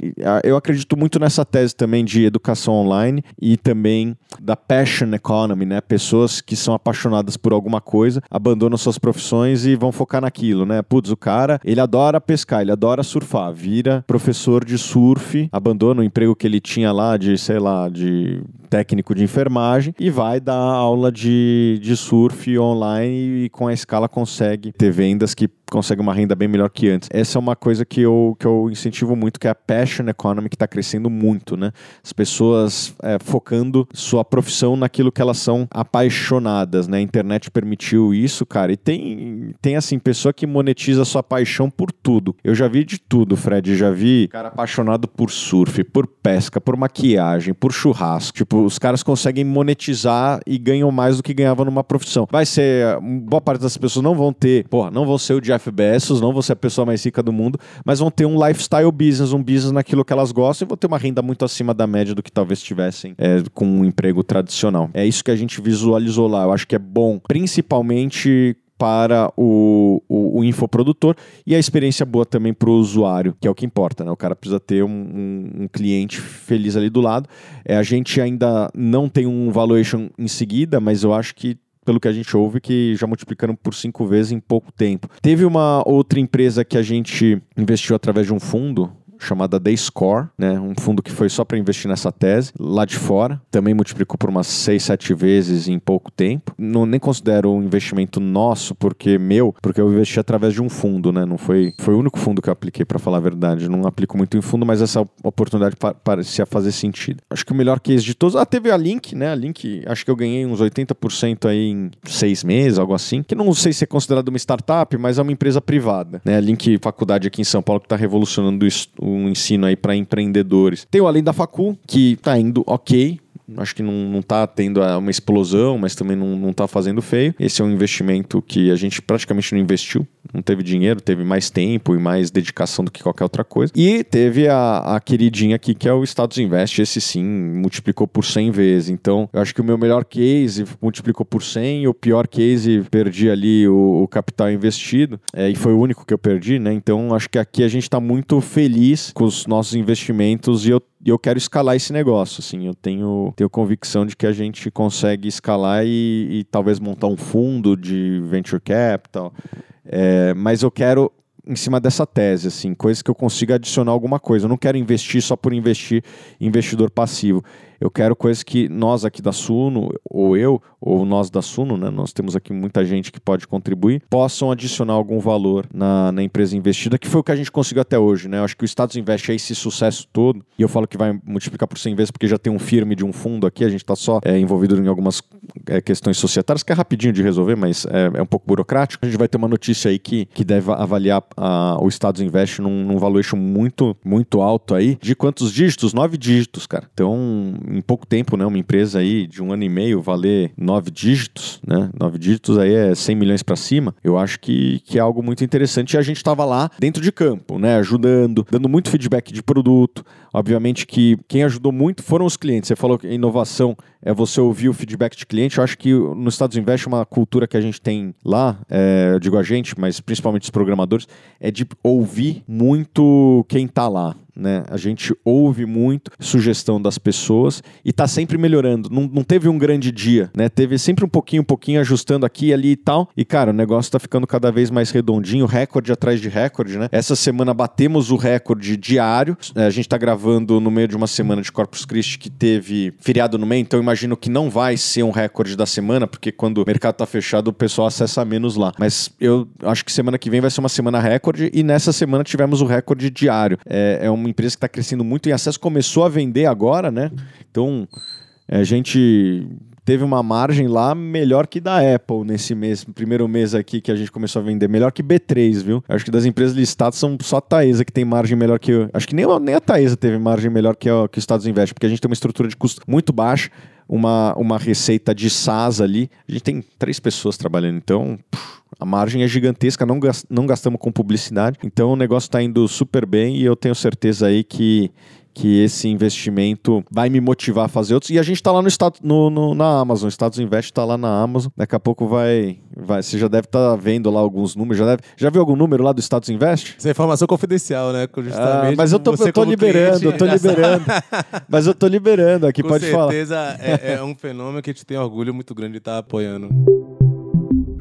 Eu acredito muito nessa tese também de educação online e também da passion economy, né? Pessoas que são apaixonadas por alguma coisa, abandonam suas profissões e vão focar naquilo, né? Putz, o cara, ele adora pescar, ele adora surfar, vira professor de surf, abandona o emprego que ele tinha lá de, sei lá, de técnico de enfermagem e vai dar aula de, de surf online e com a escala consegue ter vendas que consegue uma renda bem melhor que antes. Essa é uma coisa que eu, que eu incentivo muito, que é a passion economy, que está crescendo muito, né? As pessoas é, focando sua profissão naquilo que elas são apaixonadas, né? A internet permitiu isso, cara. E tem, tem assim, pessoa que monetiza sua paixão por tudo. Eu já vi de tudo, Fred. Já vi cara apaixonado por surf, por pesca, por maquiagem, por churrasco. Tipo, os caras conseguem monetizar e ganham mais do que ganhavam numa profissão. Vai ser. Boa parte das pessoas não vão ter, porra, não vão ser o Jeff Bezos, não vou ser a pessoa mais rica do mundo, mas vão ter um lifestyle business, um business naquilo que elas gostam e vão ter uma renda muito acima da média do que talvez tivessem é, com um emprego tradicional. É isso que a gente visualizou lá. Eu acho que é bom, principalmente para o, o, o, infoprodutor e a experiência boa também para o usuário, que é o que importa, né? O cara precisa ter um, um, um, cliente feliz ali do lado. É, a gente ainda não tem um valuation em seguida, mas eu acho que pelo que a gente ouve, que já multiplicaram por cinco vezes em pouco tempo. Teve uma outra empresa que a gente investiu através de um fundo, chamada The Score, né? Um fundo que foi só para investir nessa tese, lá de fora. Também multiplicou por umas 6, 7 vezes em pouco tempo. Não nem considero um investimento nosso, porque meu, porque eu investi através de um fundo, né? Não foi, foi o único fundo que eu apliquei, para falar a verdade. Não aplico muito em fundo, mas essa oportunidade parecia fazer sentido. Acho que o melhor case de todos. Ah, teve a Link, né? A Link, acho que eu ganhei uns 80% aí em seis meses, algo assim. Que não sei se é considerado uma startup, mas é uma empresa privada. Né? A Link Faculdade aqui em São Paulo que está revolucionando o um ensino aí para empreendedores. Tem o Além da Facu, que está indo ok, acho que não, não tá tendo uma explosão, mas também não, não tá fazendo feio. Esse é um investimento que a gente praticamente não investiu, não teve dinheiro, teve mais tempo e mais dedicação do que qualquer outra coisa. E teve a, a queridinha aqui, que é o Status Invest, esse sim, multiplicou por 100 vezes. Então, eu acho que o meu melhor case multiplicou por 100, o pior case perdi ali o, o capital investido, é, e foi o único que eu perdi, né? Então, acho que aqui a gente está muito feliz com os nossos investimentos e eu e eu quero escalar esse negócio, assim, eu tenho, tenho convicção de que a gente consegue escalar e, e talvez montar um fundo de venture capital, é, mas eu quero em cima dessa tese, assim, coisas que eu consiga adicionar alguma coisa. Eu não quero investir só por investir investidor passivo. Eu quero coisas que nós aqui da Suno, ou eu, ou nós da Suno, né, nós temos aqui muita gente que pode contribuir, possam adicionar algum valor na, na empresa investida, que foi o que a gente conseguiu até hoje. Né? Eu acho que o Estados investe aí esse sucesso todo, e eu falo que vai multiplicar por 100 vezes, porque já tem um firme de um fundo aqui, a gente está só é, envolvido em algumas é, questões societárias, que é rapidinho de resolver, mas é, é, um pouco burocrático. A gente vai ter uma notícia aí que, que deve avaliar a, o Estados investe num, num valuation muito, muito alto aí, de quantos dígitos? Nove dígitos, cara. Então, em pouco tempo, né, uma empresa aí de um ano e meio valer nove dígitos, né? Nove dígitos aí é 100 milhões para cima. Eu acho que, que é algo muito interessante e a gente estava lá dentro de campo, né, ajudando, dando muito feedback de produto. Obviamente que quem ajudou muito foram os clientes. Você falou que inovação é você ouvir o feedback de cliente. Eu acho que no Estados Invest uma cultura que a gente tem lá, é, digo a gente, mas principalmente os programadores, é de ouvir muito quem está lá. Né? A gente ouve muito sugestão das pessoas e está sempre melhorando. Não, não teve um grande dia, né? Teve sempre um pouquinho, um pouquinho ajustando aqui, ali e tal. E cara, o negócio está ficando cada vez mais redondinho, recorde atrás de recorde, né? Essa semana batemos o recorde diário. É, a gente está gravando no meio de uma semana de Corpus Christi que teve feriado no meio, então imagino que não vai ser um recorde da semana, porque quando o mercado está fechado, o pessoal acessa menos lá. Mas eu acho que semana que vem vai ser uma semana recorde e nessa semana tivemos o recorde diário. É, é um uma empresa que está crescendo muito em acesso, começou a vender agora, né? Então, a gente teve uma margem lá melhor que da Apple nesse mês, primeiro mês aqui que a gente começou a vender, melhor que B3, viu? Acho que das empresas listadas são só a Taesa que tem margem melhor que eu. Acho que nem, nem a Taesa teve margem melhor que, que o Estados Invest, porque a gente tem uma estrutura de custo muito baixa, uma, uma receita de SaaS ali. A gente tem três pessoas trabalhando, então puf, a margem é gigantesca, não, gas- não gastamos com publicidade. Então o negócio está indo super bem e eu tenho certeza aí que, que esse investimento vai me motivar a fazer outros. E a gente está lá no, no, no- na Amazon, o Status Invest está lá na Amazon. Daqui a pouco vai. vai você já deve estar vendo lá alguns números. Já, deve, já viu algum número lá do Status Invest? Essa é informação confidencial, né? Ah, mas eu tô, eu tô liberando, cliente eu tô liberando. mas eu tô liberando aqui, Com pode falar. certeza é, é um fenômeno que a gente tem orgulho muito grande de estar apoiando.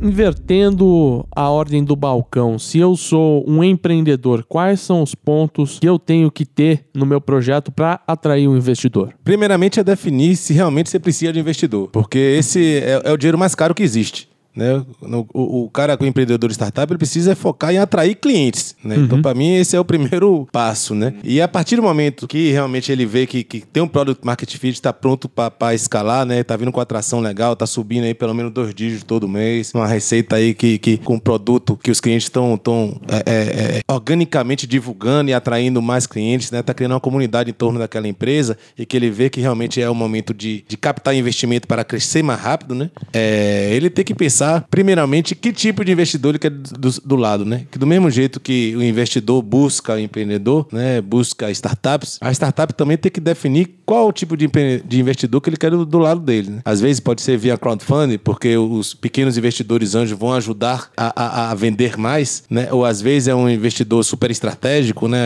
Invertendo a ordem do balcão, se eu sou um empreendedor, quais são os pontos que eu tenho que ter no meu projeto para atrair um investidor? Primeiramente é definir se realmente você precisa de investidor, porque esse é, é o dinheiro mais caro que existe. Né? O, o cara, o empreendedor de startup, ele precisa focar em atrair clientes. Né? Então, para mim, esse é o primeiro passo. Né? E a partir do momento que realmente ele vê que, que tem um product market fit, está pronto para escalar, né? tá vindo com atração legal, tá subindo aí pelo menos dois dígitos todo mês, uma receita aí que, que com um produto que os clientes estão tão, é, é, é, organicamente divulgando e atraindo mais clientes, né? tá criando uma comunidade em torno daquela empresa e que ele vê que realmente é o momento de, de captar investimento para crescer mais rápido, né? É, ele tem que pensar, primeiramente, que tipo de investidor ele quer do, do lado, né? Que do mesmo jeito que o investidor busca o empreendedor, né? Busca startups, a startup também tem que definir qual o tipo de, de investidor que ele quer do, do lado dele, né? Às vezes pode ser via crowdfunding, porque os pequenos investidores anjos vão ajudar a, a- a vender mais, né? Ou às vezes é um investidor super estratégico, né?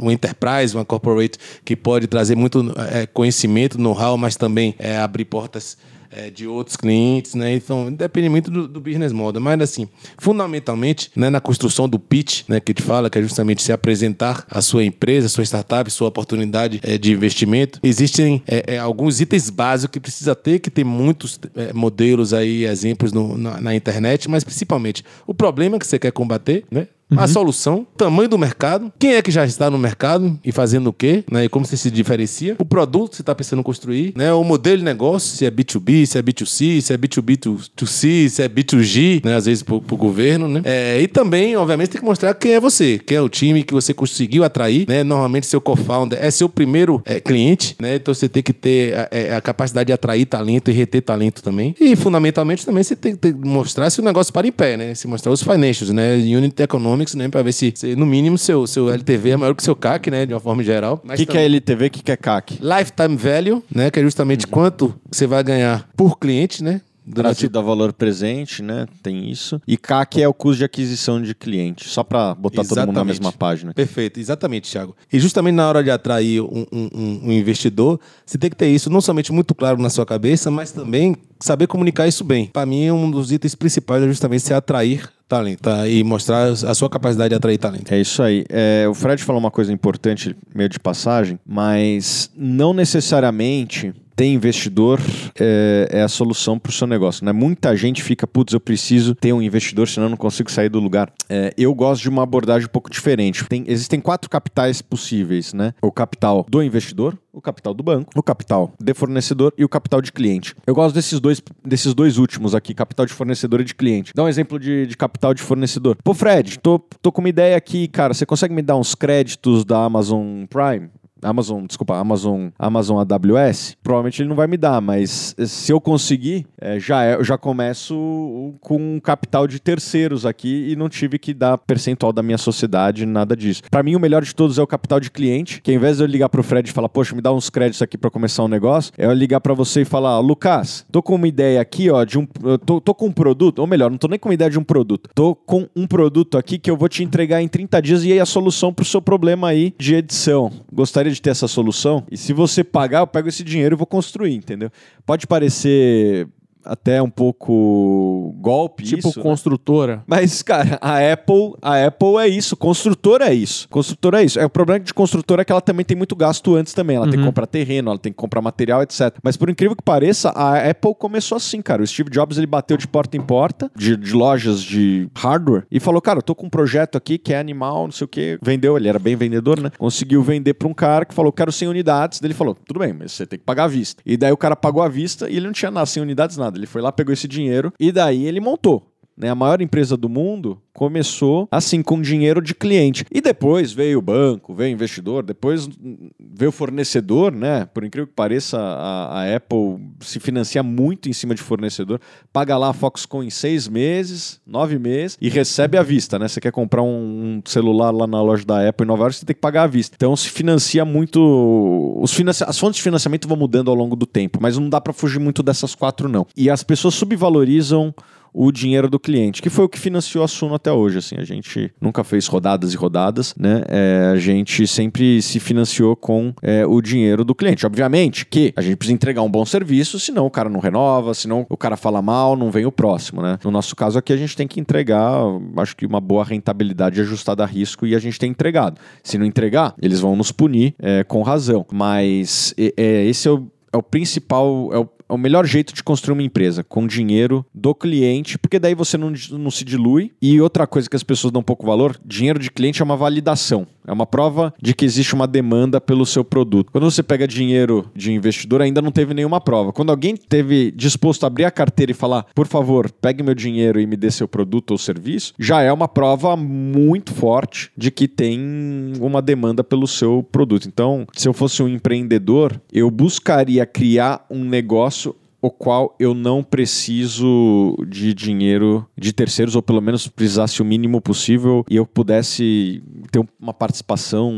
Uma enterprise, uma corporate que pode trazer muito é, conhecimento, know-how, mas também é, abrir portas é, de outros clientes, né? Então, depende muito do, do business model. Mas, assim, fundamentalmente, né, na construção do pitch, né, que te fala, que é justamente se apresentar a sua empresa, sua startup, sua oportunidade é, de investimento, existem é, é, alguns itens básicos que precisa ter, que tem muitos é, modelos aí, exemplos no- na, na internet, mas principalmente o problema que você quer combater, né? A solução, tamanho do mercado, quem é que já está no mercado e fazendo o quê, né? E como você se diferencia, o produto que você está pensando em construir, né? O modelo de negócio, se é B2B, se é B2C, se é B2B2C, se é B2G, né? Às vezes para o governo, né? É, e também, obviamente, tem que mostrar quem é você, quem é o time que você conseguiu atrair, né? Normalmente seu co-founder é seu primeiro é, cliente, né? Então você tem que ter a, é, a capacidade de atrair talento e reter talento também. E fundamentalmente também você tem que ter- mostrar se o negócio para em pé, né? Se mostrar os financials, né? Unit Economics, né? Para ver se, se, no mínimo, seu, seu LTV é maior que seu CAC, né? De uma forma geral. O que, que é LTV, o que, que é CAC? Lifetime Value, né? Que é justamente quanto você vai ganhar por cliente, né? Durante a valor presente, né? Tem isso. E CAC é o custo de aquisição de cliente. Só para botar todo mundo na Exatamente. mesma página. Perfeito, exatamente, Thiago. E justamente na hora de atrair um, um- um- um investidor, você tem que ter isso não somente muito claro na sua cabeça, mas também saber comunicar isso bem. Para mim, um dos itens principais é justamente se atrair talento tá? e mostrar a sua capacidade de atrair talento. É isso aí. É, o Fred falou uma coisa importante, meio de passagem, mas não necessariamente ter investidor é, é a solução para o seu negócio. Né? Muita gente fica, putz, eu preciso ter um investidor, senão eu não consigo sair do lugar. É, eu gosto de uma abordagem um pouco diferente. Tem- existem quatro capitais possíveis, né? O capital do investidor, o capital do banco, o capital de fornecedor e o capital de cliente. Eu gosto desses dois, desses dois últimos aqui, capital de fornecedor e de cliente. Dá um exemplo de, de capital de fornecedor. Pô, Fred, tô, tô com uma ideia aqui, cara. Você consegue me dar uns créditos da Amazon Prime? Amazon, desculpa, Amazon, Amazon AWS, provavelmente ele não vai me dar, mas se eu conseguir, é, já é, já começo com um capital de terceiros aqui e não tive que dar percentual da minha sociedade, nada disso. Para mim, o melhor de todos é o capital de cliente, que ao invés de eu ligar pro Fred e falar, poxa, me dá uns créditos aqui para começar um negócio, é eu ligar para você e falar, Lucas, tô com uma ideia aqui, ó, de um, tô, tô com um produto, ou melhor, não tô nem com uma ideia de um produto, tô com um produto aqui que eu vou te entregar em 30 dias e aí a solução pro seu problema aí de edição. Gostaria de ter essa solução? E se você pagar, eu pego esse dinheiro e vou construir, entendeu? Pode parecer até um pouco golpe Tipo isso, né? construtora. Mas, cara, a Apple, a Apple é isso, construtora é isso. Construtora é isso. É o problema de construtora é que ela também tem muito gasto antes também. Ela tem que comprar terreno, ela tem que comprar material, etc. Mas por incrível que pareça, a Apple começou assim, cara. O Steve Jobs ele bateu de porta em porta de, de lojas de hardware e falou: "Cara, eu tô com um projeto aqui que é animal, não sei o quê". Vendeu, ele era bem vendedor, né? Conseguiu vender para um cara que falou: "Quero 100 unidades". Daí ele falou: "Tudo bem, mas você tem que pagar à vista". E daí o cara pagou à vista e ele não tinha nada, 100 unidades nada. Ele foi lá, pegou esse dinheiro e daí ele montou. Né, a maior empresa do mundo, começou assim com dinheiro de cliente. E depois veio o banco, veio o investidor, depois veio o fornecedor, né? Por incrível que pareça, a, a Apple se financia muito em cima de fornecedor, paga lá a Foxconn em seis meses, nove meses e recebe à vista, né? Você quer comprar um celular lá na loja da Apple em Nova York, você tem que pagar à vista. Então se financia muito. Os financi... As fontes de financiamento vão mudando ao longo do tempo, mas não dá para fugir muito dessas quatro, não. E as pessoas subvalorizam o dinheiro do cliente, que foi o que financiou a Suno até hoje. Assim, a gente nunca fez rodadas e rodadas, né? É, a gente sempre se financiou com é, o dinheiro do cliente. Obviamente que a gente precisa entregar um bom serviço, senão o cara não renova, senão o cara fala mal, não vem o próximo, né? No nosso caso aqui, a gente tem que entregar, acho que uma boa rentabilidade ajustada a risco e a gente tem entregado. Se não entregar, eles vão nos punir é, com razão. Mas é, esse é o, é o principal, é o o melhor jeito de construir uma empresa, com dinheiro do cliente, porque daí você não, não se dilui. E outra coisa que as pessoas dão pouco valor: dinheiro de cliente é uma validação. É uma prova de que existe uma demanda pelo seu produto. Quando você pega dinheiro de investidor, ainda não teve nenhuma prova. Quando alguém teve disposto a abrir a carteira e falar, por favor, pegue meu dinheiro e me dê seu produto ou serviço, já é uma prova muito forte de que tem uma demanda pelo seu produto. Então, se eu fosse um empreendedor, eu buscaria criar um negócio o qual eu não preciso de dinheiro de terceiros, ou pelo menos precisasse o mínimo possível e eu pudesse ter uma participação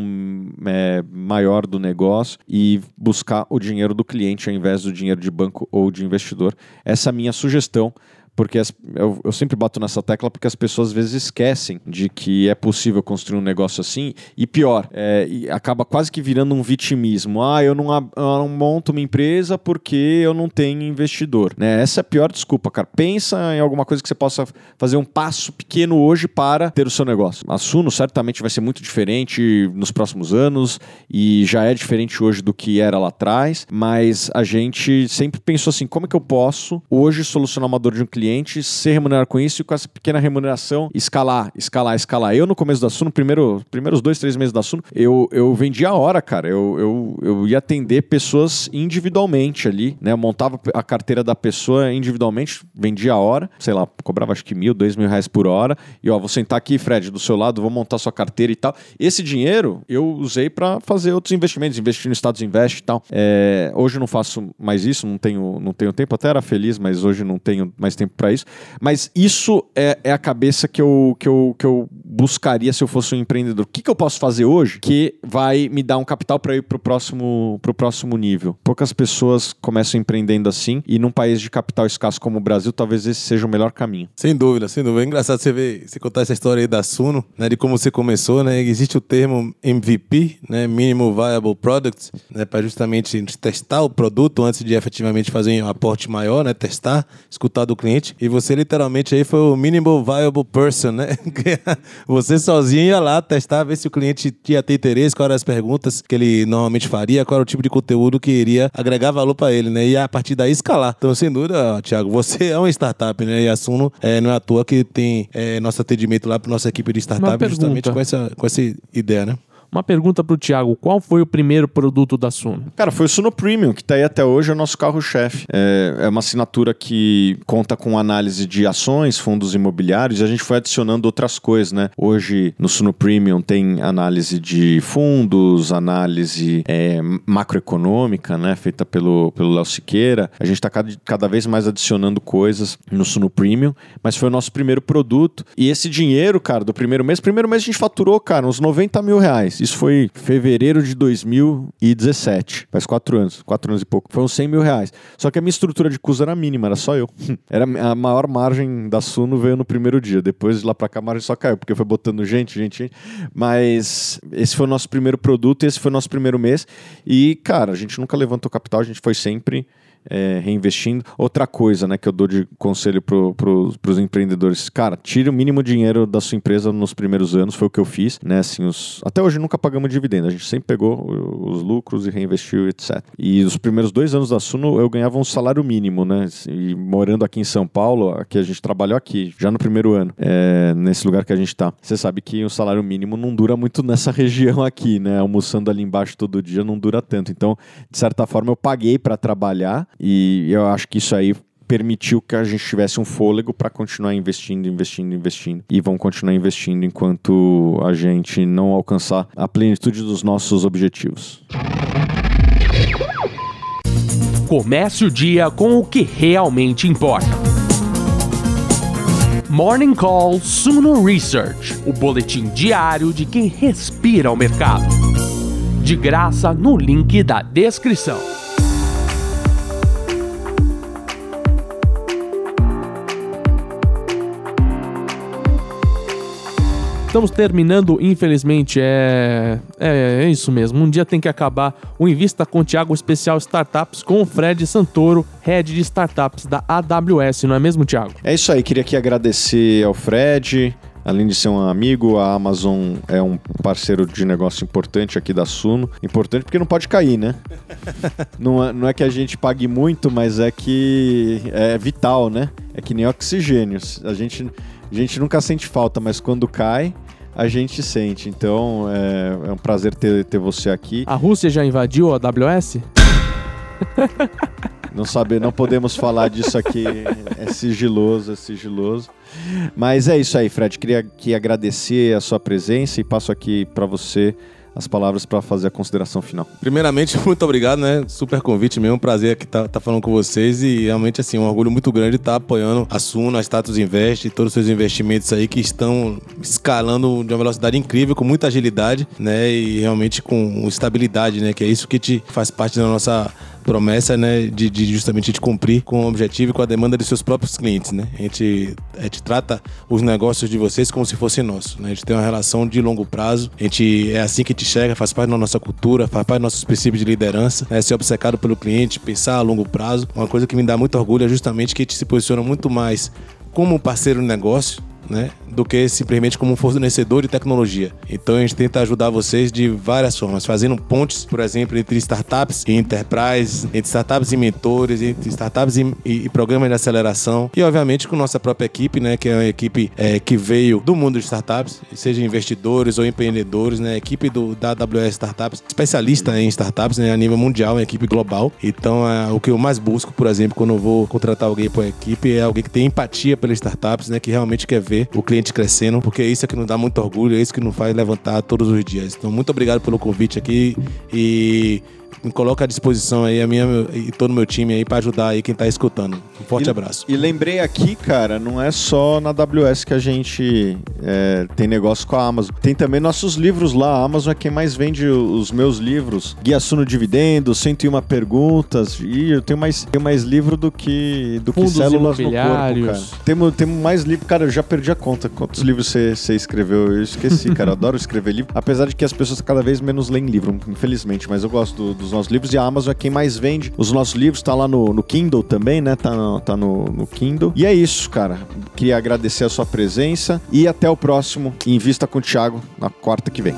é, maior do negócio e buscar o dinheiro do cliente ao invés do dinheiro de banco ou de investidor. Essa é a minha sugestão porque as, eu, eu, sempre bato nessa tecla porque as pessoas às vezes esquecem de que é possível construir um negócio assim e pior, é, e acaba quase que virando um vitimismo. Ah, eu não, eu não, monto uma empresa porque eu não tenho investidor. Né? Essa é a pior desculpa, cara. Pensa em alguma coisa que você possa fazer um passo pequeno hoje para ter o seu negócio. A Suno certamente vai ser muito diferente nos próximos anos e já é diferente hoje do que era lá atrás, mas a gente sempre pensou assim, como é que eu posso hoje solucionar uma dor de um cliente cliente, ser remunerado com isso e com essa pequena remuneração escalar, escalar, escalar. Eu, no começo da Suno, primeiro, primeiros dois, três meses da Suno, eu, eu vendia a hora, cara. Eu, eu, eu ia atender pessoas individualmente ali, né? Eu montava a carteira da pessoa individualmente, vendia a hora, sei lá, cobrava acho que mil, dois mil reais por hora. E ó, vou sentar aqui, Fred, do seu lado, vou montar sua carteira e tal. Esse dinheiro eu usei para fazer outros investimentos, investir no Estados Invest e tal. É, hoje eu não faço mais isso, não tenho, não tenho tempo, até era feliz, mas hoje não tenho mais tempo para isso. Mas isso é, é, a cabeça que eu, que, eu, que eu buscaria se eu fosse um empreendedor. O que, que eu posso fazer hoje que vai me dar um capital para ir para o próximo, pro próximo nível? Poucas pessoas começam empreendendo assim e num país de capital escasso como o Brasil, talvez esse seja o melhor caminho. Sem dúvida, sem dúvida. É engraçado você ver, você contar essa história aí da Suno, né, de como você começou, né? Existe o termo MVP, né, Minimal Viable Product, né, para justamente testar o produto antes de efetivamente fazer um aporte maior, né, testar, escutar do cliente cliente. E você literalmente aí foi o minimal viable person, né? você sozinho ia lá testar, ver se o cliente ia ter interesse, quais eram as perguntas que ele normalmente faria, qual era o tipo de conteúdo que iria agregar valor para ele, né? E a partir daí escalar. Então, sem dúvida, Thiago, você é uma startup, né? E a Suno é, não é à toa que tem é, nosso atendimento lá para nossa equipe de startup justamente com essa, com essa ideia, né? Uma pergunta para o Thiago: qual foi o primeiro produto da Suno? Cara, foi o Suno Premium, que está aí até hoje, é o nosso carro-chefe. É, é, uma assinatura que conta com análise de ações, fundos imobiliários, e a gente foi adicionando outras coisas, né? Hoje, no Suno Premium, tem análise de fundos, análise é, macroeconômica, né? Feita pelo, Léo Siqueira. A gente está cada, cada vez mais adicionando coisas no Suno Premium, mas foi o nosso primeiro produto. E esse dinheiro, cara, do primeiro mês, primeiro mês a gente faturou, cara, uns 90 mil reais. Isso foi fevereiro de 2017. Faz quatro anos, quatro anos e pouco. Uns 100 mil reais. Só que a minha estrutura de custo era mínima, era só eu. Era a maior margem da Suno veio no primeiro dia. Depois de lá pra cá a margem só caiu, porque foi botando gente, gente, gente. Mas esse foi o nosso primeiro produto, esse foi o nosso primeiro mês. E, cara, a gente nunca levantou capital, a gente foi sempre é, reinvestindo. Outra coisa né, que eu dou de conselho para os empreendedores, cara, tire o mínimo dinheiro da sua empresa nos primeiros anos, foi o que eu fiz. Né, assim, os... Até hoje nunca pagamos dividendo, a gente sempre pegou os lucros e reinvestiu, etc. E os primeiros dois anos da Suno eu ganhava um salário mínimo, né? E morando aqui em São Paulo, aqui a gente trabalhou aqui, já no primeiro ano, é, nesse lugar que a gente está. Você sabe que o salário mínimo não dura muito nessa região aqui, né? Almoçando ali embaixo todo dia não dura tanto. Então, de certa forma, eu paguei para trabalhar e eu acho que isso aí permitiu que a gente tivesse um fôlego para continuar investindo, investindo, investindo. E vamos continuar investindo enquanto a gente não alcançar a plenitude dos nossos objetivos. Comece o dia com o que realmente importa. Morning Call Suno Research, o boletim diário de quem respira o mercado. De graça no link da descrição. Estamos terminando, infelizmente, é... é... é isso mesmo. Um dia tem que acabar o Invista com Tiago Especial Startups com o Fred Santoro, Head de Startups da AWS, não é mesmo, Tiago? É isso aí, queria aqui agradecer ao Fred, Além de ser um amigo, a Amazon é um parceiro de negócio importante aqui da Suno. Importante porque não pode cair, né? não, é, não é que a gente pague muito, mas é que é vital, né? É que nem oxigênio. A gente, a gente nunca sente falta, mas quando cai, a gente sente. Então é, é um prazer ter, ter você aqui. A Rússia já invadiu a AWS? Não saber, não podemos falar disso aqui. É sigiloso, é sigiloso. Mas é isso aí, Fred. Queria aqui agradecer a sua presença e passo aqui para você as palavras para fazer a consideração final. Primeiramente, muito obrigado, né? Super convite mesmo, prazer aqui estar tá, tá falando com vocês e realmente assim, um orgulho muito grande estar tá apoiando a Suno, a Status Invest e todos os seus investimentos aí que estão escalando de uma velocidade incrível, com muita agilidade, né? E realmente com estabilidade, né? Que é isso que te faz parte da nossa promessa, né, de, de, justamente de cumprir com o objetivo e com a demanda de seus próprios clientes, né? A gente, a gente trata os negócios de vocês como se fossem nossos, né? A gente tem uma relação de longo prazo, a gente é assim que te chega, faz parte da nossa cultura, faz parte dos nossos princípios de liderança, né? Ser obcecado pelo cliente, pensar a longo prazo. Uma coisa que me dá muito orgulho é justamente que a gente se posiciona muito mais como parceiro de negócio, né, do que simplesmente como um fornecedor de tecnologia. Então a gente tenta ajudar vocês de várias formas, fazendo pontes, por exemplo, entre startups e enterprise, entre startups e mentores, entre startups e, e, e programas de aceleração e obviamente com nossa própria equipe, né, que é uma equipe é, que veio do mundo de startups, seja investidores ou empreendedores, né, equipe do da AWS Startups, especialista em startups, né, a nível mundial, uma equipe global. Então é, o que eu mais busco, por exemplo, quando eu vou contratar alguém para a equipe é alguém que tem empatia pelas startups, né, que realmente quer ver o cliente crescendo, porque isso é que nos dá muito orgulho, é isso que nos faz levantar todos os dias. Então, muito obrigado pelo convite aqui e me coloca à disposição aí a minha e todo o meu time aí para ajudar aí quem tá escutando. Um forte e, abraço. E lembrei aqui, cara, não é só na AWS que a gente é, tem negócio com a Amazon. Tem também nossos livros lá. A Amazon é quem mais vende os meus livros. Guia Suno Dividendo, 101 perguntas. E eu tenho mais, tenho mais livro do que, do Fundos que células no corpo, cara. Temos, temos mais livro. Cara, eu já perdi a conta. Quantos livros você, você escreveu? Eu esqueci, cara. Eu adoro escrever livro. Apesar de que as pessoas cada vez menos leem livro, infelizmente. Mas eu gosto do, dos nossos livros e a Amazon é quem mais vende os nossos livros. Tá lá no, no Kindle também, né? Tá, no, tá no, no Kindle. E é isso, cara. Queria agradecer a sua presença e até o próximo Invista com o Thiago na quarta que vem.